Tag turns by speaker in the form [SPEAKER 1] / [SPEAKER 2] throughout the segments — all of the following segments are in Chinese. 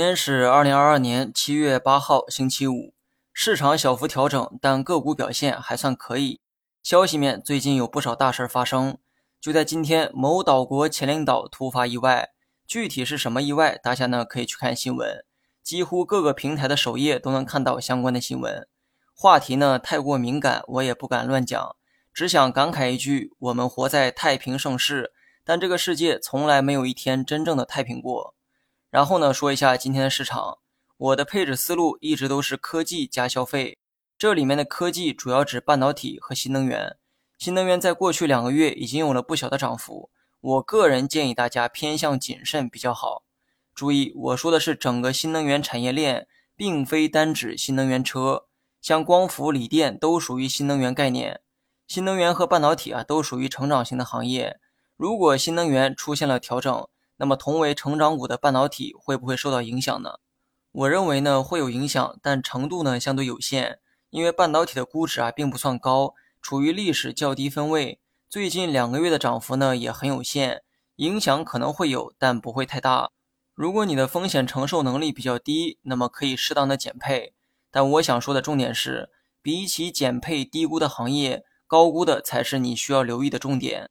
[SPEAKER 1] 今天是二零二二年七月八号，星期五，市场小幅调整，但个股表现还算可以。消息面最近有不少大事发生，就在今天，某岛国前领导突发意外，具体是什么意外，大家呢可以去看新闻，几乎各个平台的首页都能看到相关的新闻。话题呢太过敏感，我也不敢乱讲，只想感慨一句：我们活在太平盛世，但这个世界从来没有一天真正的太平过。然后呢，说一下今天的市场。我的配置思路一直都是科技加消费，这里面的科技主要指半导体和新能源。新能源在过去两个月已经有了不小的涨幅，我个人建议大家偏向谨慎比较好。注意，我说的是整个新能源产业链，并非单指新能源车，像光伏、锂电都属于新能源概念。新能源和半导体啊，都属于成长型的行业。如果新能源出现了调整，那么，同为成长股的半导体会不会受到影响呢？我认为呢会有影响，但程度呢相对有限，因为半导体的估值啊并不算高，处于历史较低分位。最近两个月的涨幅呢也很有限，影响可能会有，但不会太大。如果你的风险承受能力比较低，那么可以适当的减配。但我想说的重点是，比起减配低估的行业，高估的才是你需要留意的重点。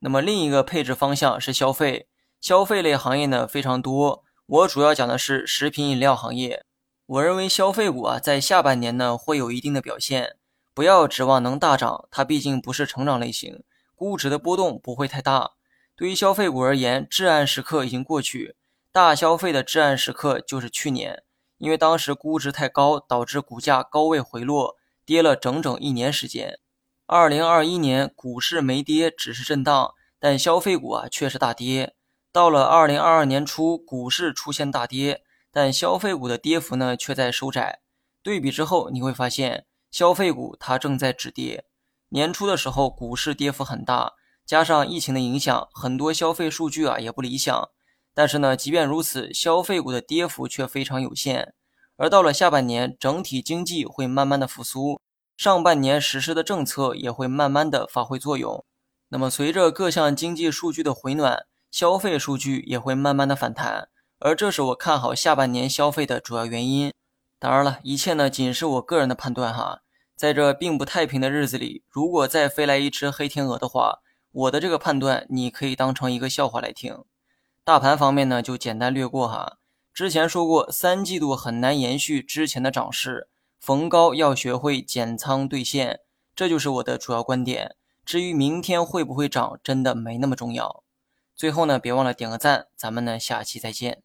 [SPEAKER 1] 那么另一个配置方向是消费。消费类行业呢非常多，我主要讲的是食品饮料行业。我认为消费股啊在下半年呢会有一定的表现，不要指望能大涨，它毕竟不是成长类型，估值的波动不会太大。对于消费股而言，至暗时刻已经过去，大消费的至暗时刻就是去年，因为当时估值太高，导致股价高位回落，跌了整整一年时间。二零二一年股市没跌，只是震荡，但消费股啊却是大跌。到了二零二二年初，股市出现大跌，但消费股的跌幅呢却在收窄。对比之后，你会发现消费股它正在止跌。年初的时候，股市跌幅很大，加上疫情的影响，很多消费数据啊也不理想。但是呢，即便如此，消费股的跌幅却非常有限。而到了下半年，整体经济会慢慢的复苏，上半年实施的政策也会慢慢的发挥作用。那么，随着各项经济数据的回暖，消费数据也会慢慢的反弹，而这是我看好下半年消费的主要原因。当然了，一切呢仅是我个人的判断哈。在这并不太平的日子里，如果再飞来一只黑天鹅的话，我的这个判断你可以当成一个笑话来听。大盘方面呢，就简单略过哈。之前说过，三季度很难延续之前的涨势，逢高要学会减仓兑现，这就是我的主要观点。至于明天会不会涨，真的没那么重要。最后呢，别忘了点个赞，咱们呢下期再见。